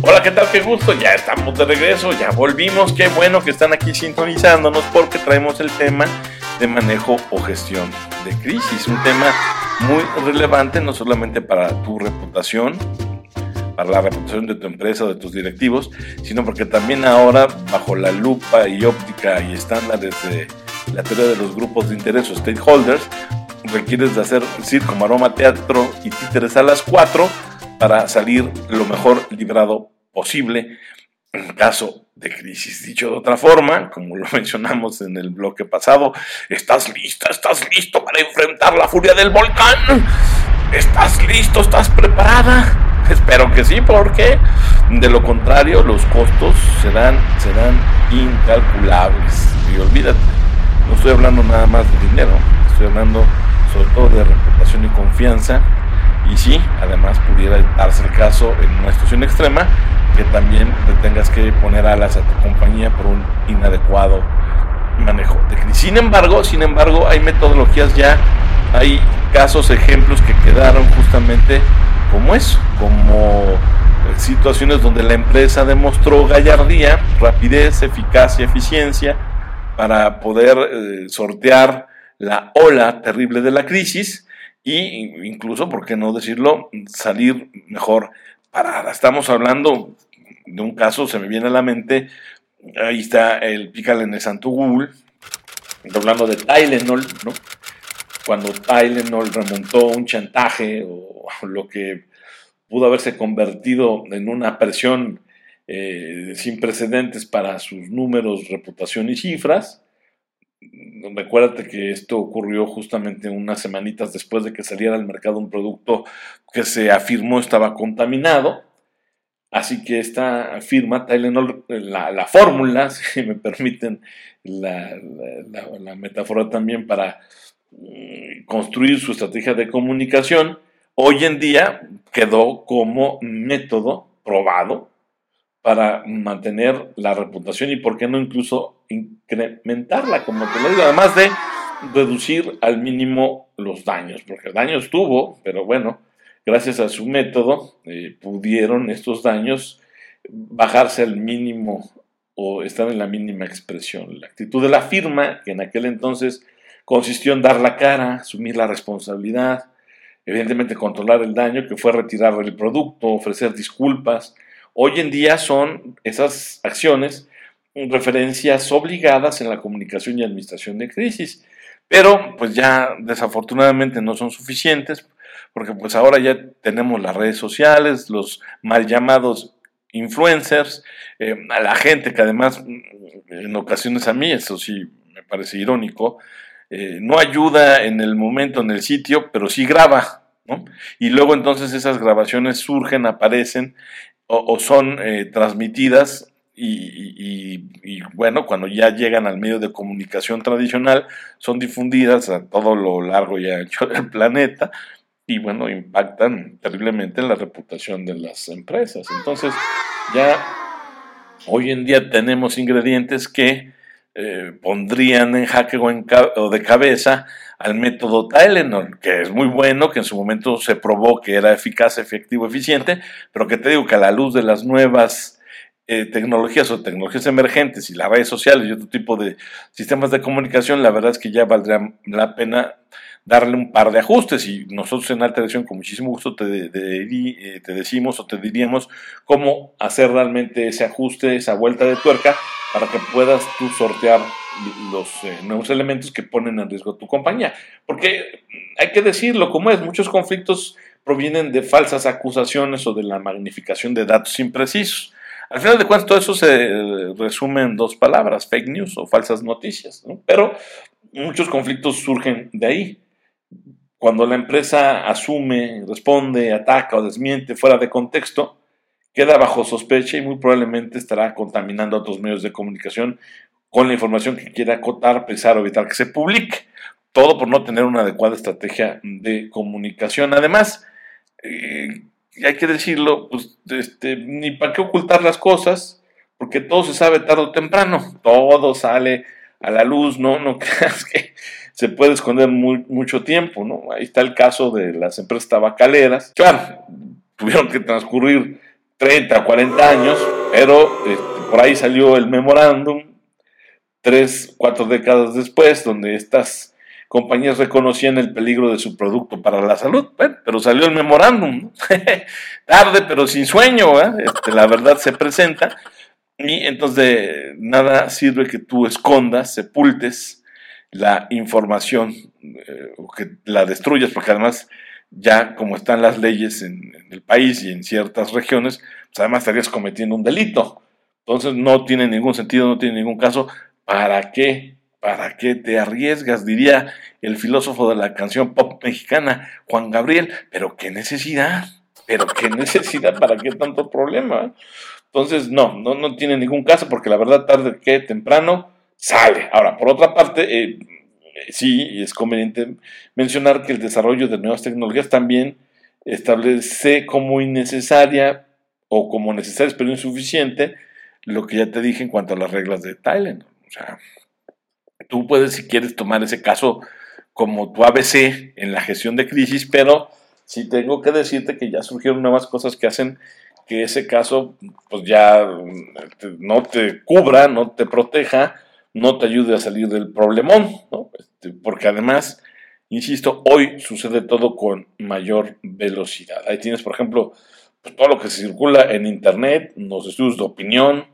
Hola, ¿qué tal? Qué gusto, ya estamos de regreso, ya volvimos, qué bueno que están aquí sintonizándonos porque traemos el tema de manejo o gestión de crisis, un tema muy relevante no solamente para tu reputación, para la reputación de tu empresa de tus directivos, sino porque también ahora bajo la lupa y óptica y estándares de la teoría de los grupos de interés o stakeholders, requieres de hacer circo, maroma, teatro y títeres a las 4 para salir lo mejor librado posible en caso de crisis. Dicho de otra forma, como lo mencionamos en el bloque pasado, ¿estás lista? ¿Estás listo para enfrentar la furia del volcán? ¿Estás listo? ¿Estás preparada? Espero que sí, porque de lo contrario los costos serán, serán incalculables. Y olvídate, no estoy hablando nada más de dinero, estoy hablando sobre todo de reputación y confianza y sí, además pudiera darse el caso en una situación extrema que también te tengas que poner alas a tu compañía por un inadecuado manejo de crisis. Sin embargo, sin embargo, hay metodologías ya, hay casos, ejemplos que quedaron justamente como eso, como eh, situaciones donde la empresa demostró gallardía, rapidez, eficacia, eficiencia para poder eh, sortear la ola terrible de la crisis y incluso, ¿por qué no decirlo?, salir mejor parada. Estamos hablando de un caso, se me viene a la mente, ahí está el pícale en el santo Google, hablando de Tylenol, ¿no? Cuando Tylenol remontó un chantaje o lo que pudo haberse convertido en una presión eh, sin precedentes para sus números, reputación y cifras, Recuérdate que esto ocurrió justamente unas semanitas después de que saliera al mercado un producto que se afirmó estaba contaminado. Así que esta firma, Tylenol, la, la fórmula, si me permiten la, la, metáfora también para mm, construir su estrategia de comunicación, hoy en día quedó como método probado para mantener la reputación y, por qué no, incluso incrementarla, como te lo digo, además de reducir al mínimo los daños, porque daños tuvo, pero bueno, gracias a su método eh, pudieron estos daños bajarse al mínimo o estar en la mínima expresión. La actitud de la firma, que en aquel entonces consistió en dar la cara, asumir la responsabilidad, evidentemente controlar el daño, que fue retirar el producto, ofrecer disculpas, Hoy en día son esas acciones referencias obligadas en la comunicación y administración de crisis, pero pues ya desafortunadamente no son suficientes porque pues ahora ya tenemos las redes sociales, los mal llamados influencers, eh, a la gente que además en ocasiones a mí, eso sí me parece irónico, eh, no ayuda en el momento, en el sitio, pero sí graba, ¿no? Y luego entonces esas grabaciones surgen, aparecen o, son eh, transmitidas y, bueno, cuando ya llegan al medio de comunicación tradicional, son difundidas a todo lo largo y ancho del planeta y bueno, impactan terriblemente en la reputación de las empresas. Entonces, ya hoy en día tenemos ingredientes que eh, pondrían en jaque o, en o de cabeza al método Tylenol, que es muy bueno, que en su momento se probó que era eficaz, efectivo, eficiente, pero que te digo que a la luz de las nuevas eh, tecnologías o tecnologías emergentes y las redes sociales y otro tipo de sistemas de comunicación, la verdad es que ya valdría la pena darle un par de ajustes y nosotros en Alta Dirección con muchísimo gusto te, eh, te decimos o te diríamos cómo hacer realmente ese ajuste, esa vuelta de tuerca para que puedas tú sortear los eh, nuevos elementos que ponen en riesgo a tu compañía. Porque hay que decirlo como es, muchos conflictos provienen de falsas acusaciones o de la magnificación de datos imprecisos. Al final de cuentas, todo eso se eh, resume en dos palabras, fake news o falsas noticias. Pero muchos conflictos surgen de ahí. Cuando la empresa asume, responde, ataca o desmiente fuera de contexto, queda bajo sospecha y muy probablemente estará contaminando a otros medios de comunicación con la información que quiera acotar, pensar o evitar que se publique. Todo por no tener una adecuada estrategia de comunicación. Además, eh, hay que decirlo, pues, este, ni para qué ocultar las cosas, porque todo se sabe tarde o temprano, todo sale a la luz, ¿no? No creas que se puede esconder mucho tiempo, ¿no? Ahí está el caso de las empresas tabacaleras. Claro, tuvieron que transcurrir 30 o 40 años, pero este, por ahí salió el memorándum, tres, cuatro décadas después, donde estas compañías reconocían el peligro de su producto para la salud. Pero salió el memorándum, tarde pero sin sueño, ¿eh? este, la verdad se presenta. Y entonces nada sirve que tú escondas, sepultes la información eh, o que la destruyas, porque además ya como están las leyes en, el país y en ciertas regiones, pues además estarías cometiendo un delito. Entonces no tiene ningún sentido, no tiene ningún caso. ¿Para qué? ¿Para qué te arriesgas? Diría el filósofo de la canción pop mexicana, Juan Gabriel. Pero qué necesidad, pero qué necesidad, ¿para qué tanto problema? Entonces, no, no, no tiene ningún caso porque la verdad tarde que temprano sale. Ahora, por otra parte, eh, sí es conveniente mencionar que el desarrollo de nuevas tecnologías también establece como innecesaria o como necesaria pero insuficiente lo que ya te dije en cuanto a las reglas de Thailand. O sea, tú puedes si quieres tomar ese caso como tu ABC en la gestión de crisis, pero sí tengo que decirte que ya surgieron nuevas cosas que hacen que ese caso pues ya no te cubra, no te proteja, no te ayude a salir del problemón, ¿no? Este, porque además, insisto, hoy sucede todo con mayor velocidad. Ahí tienes, por ejemplo, pues, todo lo que se circula en Internet, los estudios de opinión,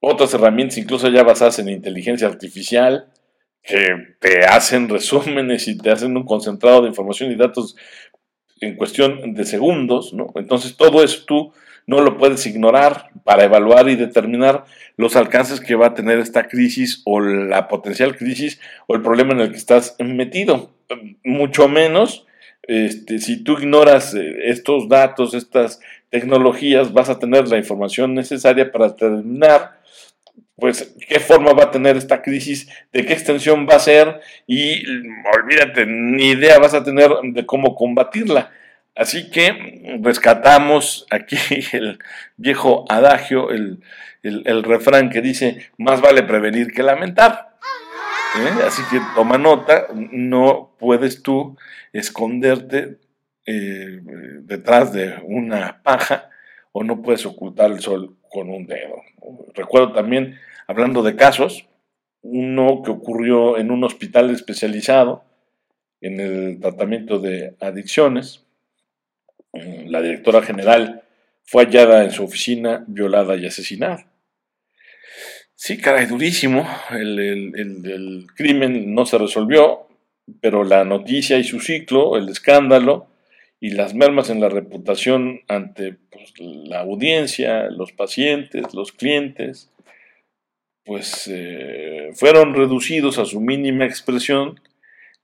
otras herramientas incluso ya basadas en inteligencia artificial, que te hacen resúmenes y te hacen un concentrado de información y datos en cuestión de segundos, ¿no? Entonces todo eso tú no lo puedes ignorar para evaluar y determinar los alcances que va a tener esta crisis o la potencial crisis o el problema en el que estás metido. Mucho menos este, si tú ignoras eh, estos datos, estas tecnologías, vas a tener la información necesaria para determinar pues qué forma va a tener esta crisis, de qué extensión va a ser y olvídate, ni idea vas a tener de cómo combatirla. Así que rescatamos aquí el viejo adagio, el, refrán que dice, más vale prevenir que lamentar. ¿Eh? Así que toma nota, no puedes tú esconderte eh, detrás de una paja o no puedes ocultar el sol con un dedo. Recuerdo también, hablando de casos, uno que ocurrió en un hospital especializado en el tratamiento de adicciones, Mm, la directora general fue hallada en su oficina violada y asesinada. Sí, caray, durísimo. El, crimen no se resolvió, pero la noticia y su ciclo, el escándalo y las mermas en la reputación ante pues, la audiencia, los pacientes, los clientes, pues eh, fueron reducidos a su mínima expresión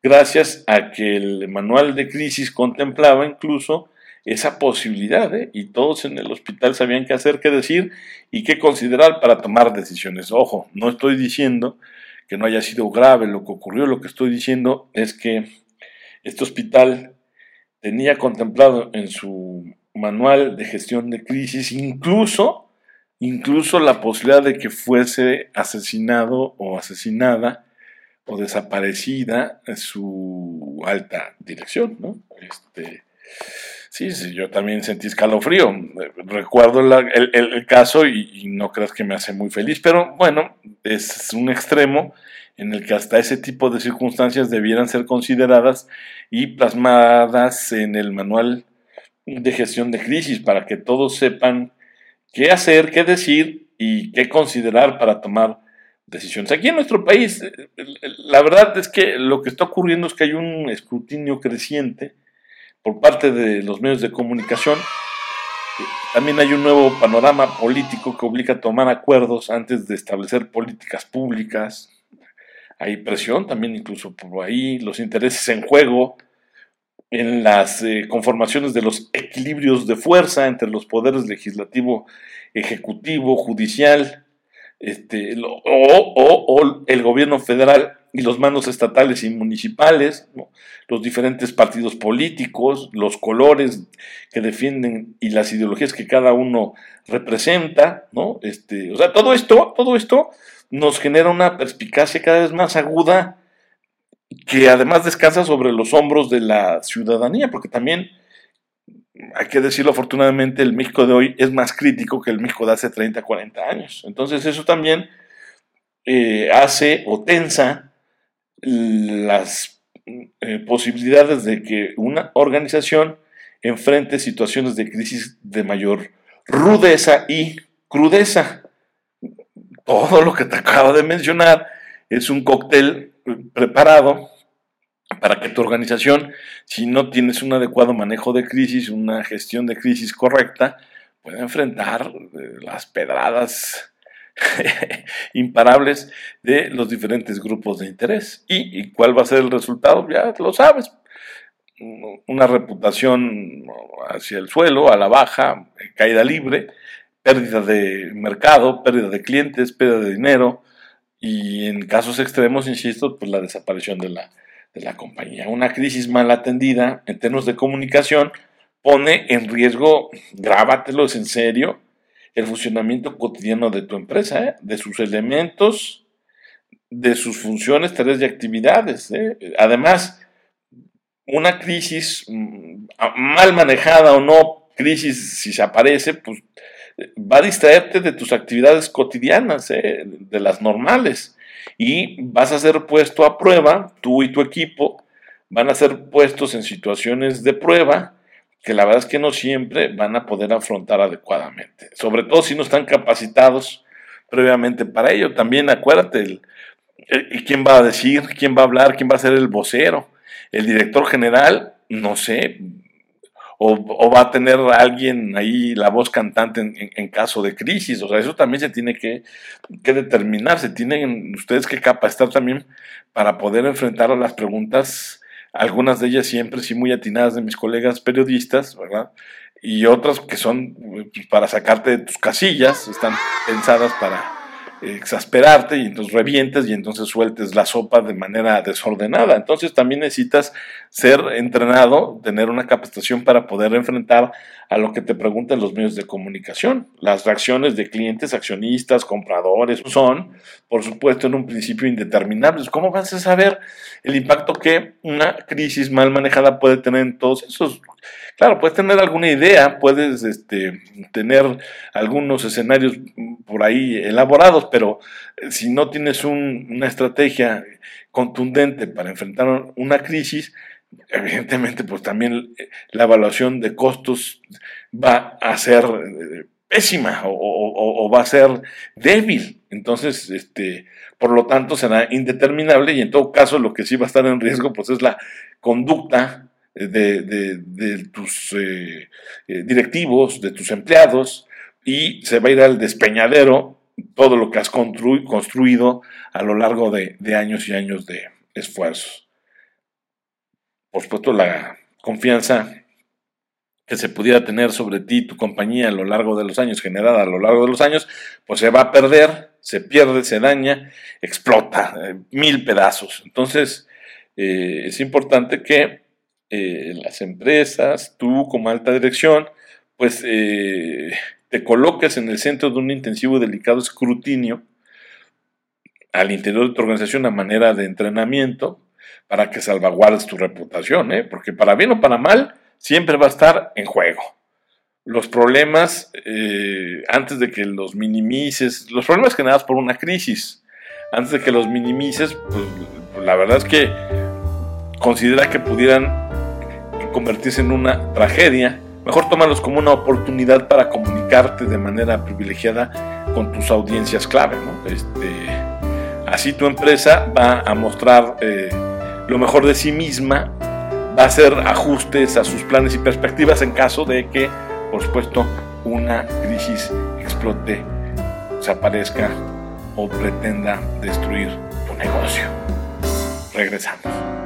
gracias a que el manual de crisis contemplaba incluso esa posibilidad, ¿eh? y todos en el hospital sabían qué hacer, qué decir y qué considerar para tomar decisiones. Ojo, no estoy diciendo que no haya sido grave lo que ocurrió, lo que estoy diciendo es que este hospital tenía contemplado en su manual de gestión de crisis incluso, incluso la posibilidad de que fuese asesinado o asesinada o desaparecida su alta dirección, ¿no? Este, Sí, sí, yo también sentí escalofrío. Recuerdo el, caso y, no creas que me hace muy feliz, pero bueno, es un extremo en el que hasta ese tipo de circunstancias debieran ser consideradas y plasmadas en el manual de gestión de crisis para que todos sepan qué hacer, qué decir y qué considerar para tomar decisiones. Aquí en nuestro país, la verdad es que lo que está ocurriendo es que hay un escrutinio creciente por parte de los medios de comunicación. También hay un nuevo panorama político que obliga a tomar acuerdos antes de establecer políticas públicas. Hay presión también incluso por ahí, los intereses en juego, en las eh, conformaciones de los equilibrios de fuerza entre los poderes legislativo, ejecutivo, judicial, este, o, o el gobierno federal y los mandos estatales y municipales, los diferentes partidos políticos, los colores que defienden y las ideologías que cada uno representa, ¿no? Este, o sea, todo esto, todo esto nos genera una perspicacia cada vez más aguda que además descansa sobre los hombros de la ciudadanía, porque también hay que decirlo afortunadamente, el México de hoy es más crítico que el México de hace 30, 40 años. Entonces eso también eh, hace o tensa las eh, posibilidades de que una organización enfrente situaciones de crisis de mayor rudeza y crudeza. Todo lo que te acabo de mencionar es un cóctel preparado para que tu organización, si no tienes un adecuado manejo de crisis, una gestión de crisis correcta, pueda enfrentar eh, las pedradas imparables de los diferentes grupos de interés. ¿Y, cuál va a ser el resultado? Ya lo sabes. Una reputación hacia el suelo, a la baja, caída libre, pérdida de mercado, pérdida de clientes, pérdida de dinero y en casos extremos, insisto, pues la desaparición de la, de la compañía. Una crisis mal atendida en términos de comunicación pone en riesgo, grábatelos en serio, el funcionamiento cotidiano de tu empresa, ¿eh? de sus elementos, de sus funciones, tareas y actividades. ¿eh? Además, una crisis mm, mal manejada o no, crisis si se aparece, pues va a distraerte de tus actividades cotidianas, ¿eh? de las normales y vas a ser puesto a prueba, tú y tu equipo van a ser puestos en situaciones de prueba que la verdad es que no siempre van a poder afrontar adecuadamente, sobre todo si no están capacitados previamente para ello. También acuérdate, ¿quién va a decir? ¿Quién va a hablar? ¿Quién va a ser el vocero? El director general, no sé, o, va a tener alguien ahí la voz cantante en, caso de crisis. O sea, eso también se tiene que, determinar, se tienen ustedes que capacitar también para poder enfrentar a las preguntas, algunas de ellas siempre sí muy atinadas de mis colegas periodistas, ¿verdad? Y otras que son pues, para sacarte de tus casillas, están pensadas para exasperarte y entonces revientes y entonces sueltes la sopa de manera desordenada. Entonces también necesitas ser entrenado, tener una capacitación para poder enfrentar a lo que te preguntan los medios de comunicación. Las reacciones de clientes, accionistas, compradores son, por supuesto, en un principio indeterminables. ¿Cómo vas a saber el impacto que una crisis mal manejada puede tener en todos esos Claro, puedes tener alguna idea, puedes este, tener algunos escenarios por ahí elaborados, pero eh, si no tienes una estrategia contundente para enfrentar una crisis, evidentemente pues también eh, la evaluación de costos va a ser eh, pésima o, va a ser débil. Entonces, este, por lo tanto, será indeterminable y en todo caso lo que sí va a estar en riesgo pues es la conducta de, tus directivos, de tus empleados, y se va a ir al despeñadero todo lo que has construido a lo largo de, años y años de esfuerzos. Por supuesto, la confianza que se pudiera tener sobre ti, tu compañía a lo largo de los años, generada a lo largo de los años, pues se va a perder, se pierde, se daña, explota, eh, mil pedazos. Entonces, es importante que eh, las empresas, tú como alta dirección, pues eh, te coloques en el centro de un intensivo y delicado escrutinio al interior de tu organización a manera de entrenamiento para que salvaguardes tu reputación, ¿eh? porque para bien o para mal siempre va a estar en juego. Los problemas, antes de que los minimices, los problemas generados por una crisis, antes de que los minimices, pues la verdad es que considera que pudieran convertirse en una tragedia, mejor tómalos como una oportunidad para comunicarte de manera privilegiada con tus audiencias clave. Este, así tu empresa va a mostrar eh, lo mejor de sí misma, va a hacer ajustes a sus planes y perspectivas en caso de que, por supuesto, una crisis explote, se aparezca o pretenda destruir tu negocio. Regresamos.